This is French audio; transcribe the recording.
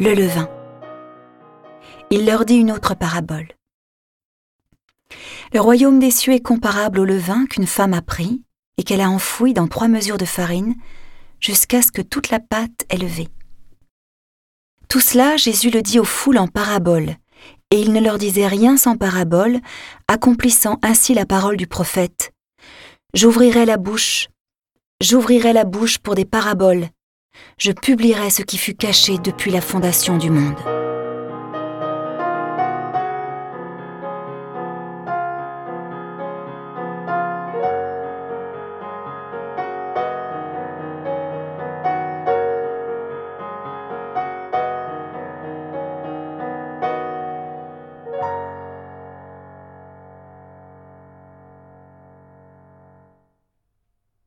le levain. Il leur dit une autre parabole. Le royaume des cieux est comparable au levain qu'une femme a pris et qu'elle a enfoui dans trois mesures de farine jusqu'à ce que toute la pâte est levée. Tout cela, Jésus le dit aux foules en parabole, et il ne leur disait rien sans parabole, accomplissant ainsi la parole du prophète. J'ouvrirai la bouche, j'ouvrirai la bouche pour des paraboles, je publierai ce qui fut caché depuis la fondation du monde.